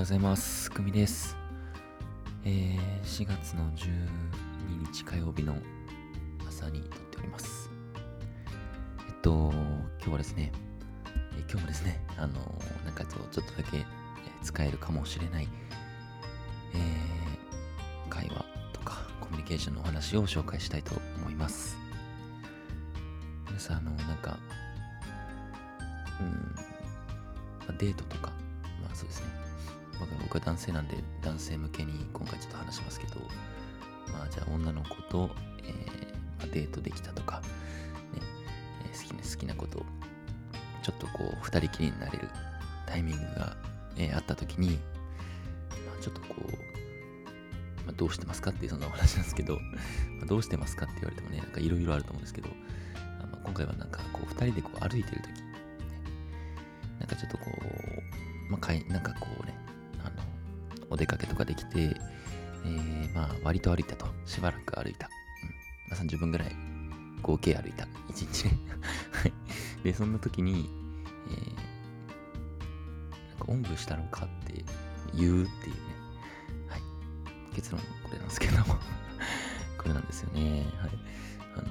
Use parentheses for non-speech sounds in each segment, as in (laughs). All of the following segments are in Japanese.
ようございます。くみです。えー、4月の12日火曜日の朝に撮っております。えっと、今日はですね、え今日もですね、あのー、なんかちょっとだけ使えるかもしれない、えー、会話とかコミュニケーションのお話を紹介したいと思います。皆さん、あの、なんか、うん、デートとか、まあそうですね、僕は男性なんで男性向けに今回ちょっと話しますけど、まあじゃあ女の子と、えーまあ、デートできたとか、ねえー、好きな好きなことちょっとこう二人きりになれるタイミングが、えー、あった時に、まあ、ちょっとこう、まあ、どうしてますかっていうそんなお話なんですけど、ま、どうしてますかって言われてもね、なんかいろいろあると思うんですけど、まあ、今回はなんかこう二人でこう歩いてる時、なんかちょっとこう、まあ、かいなんかこうね、お出かけとかできて、えー、まあ、割と歩いたと。しばらく歩いた。うん。まあ、30分ぐらい合計歩いた。1日ね。(laughs) はい。で、そんな時に、えー、なんか、おんぶしたのかって言うっていうね。はい。結論、これなんですけども (laughs) これなんですよね。はい。あの、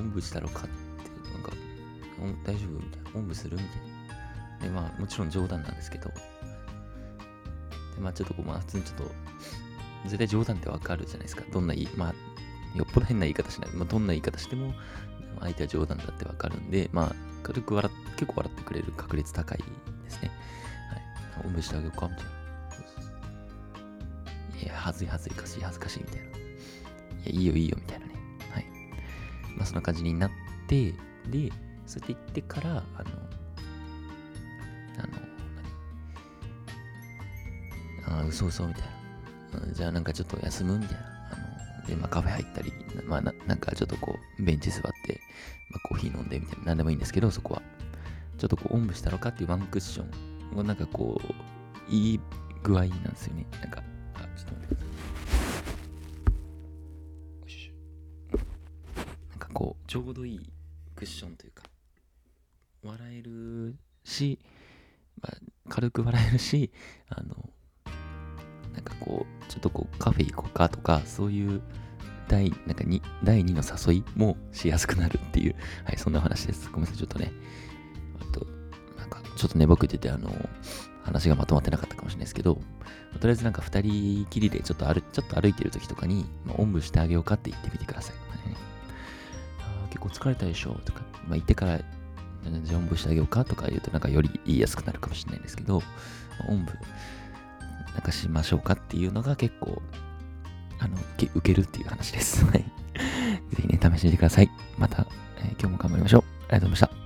おんぶしたのかって、なんか、大丈夫みたいな。おんぶするみたいな。で、まあ、もちろん冗談なんですけど、で、まあちょっとこう、まあ普通にちょっと、絶対冗談ってわかるじゃないですか。どんな言い、まあ、よっぽど変な言い方しない。まあどんな言い方しても、相手は冗談だってわかるんで、まあ軽く笑っ、結構笑ってくれる確率高いですね。はい。おんぶしてあげようかみたいな。いや、恥ずい恥ずいかしい恥ずかしいみたいな。いや、いいよいいよみたいなね。はい。まあそんな感じになって、で、そうやって言ってから、あの、あの、あ嘘嘘みたいな、じゃあなんかちょっと休む？みたいな。あので、まあカフェ入ったり、まあななんかちょっとこう、ベンチ座って、まあ、コーヒー飲んでみたいな。なんでもいいんですけど、そこは。ちょっとこう、おんぶしたのかっていうワンクッションをなんかこう、いい具合なんですよね。なんか、あ、ちょっと待ってください。なんかこう、ちょうどいいクッションというか、笑えるし、まあ、軽く笑えるし、あの、なんかこう、ちょっとこう、カフェ行こうかとか、そういう第、なんかに第2の誘いもしやすくなるっていう、(laughs) はい、そんな話です。ごめんなさい、ちょっとね。あと、なんか、ちょっとね、僕言ってて、あの、話がまとまってなかったかもしれないですけど、とりあえずなんか2人きりでちょっと歩ちょっと歩いてる時とかに、まあ、おんぶしてあげようかって言ってみてください。はいあ結構疲れたでしょとか、まあ、言ってから、じゃあおんぶしてあげようかとか言うとなんかより言いやすくなるかもしれないですけど、まあ、おんぶなんかしましょうかっていうのが結構、あの、受けるっていう話です。はい。ぜひね、試してみてください。また、えー、今日も頑張りましょう。ありがとうございました。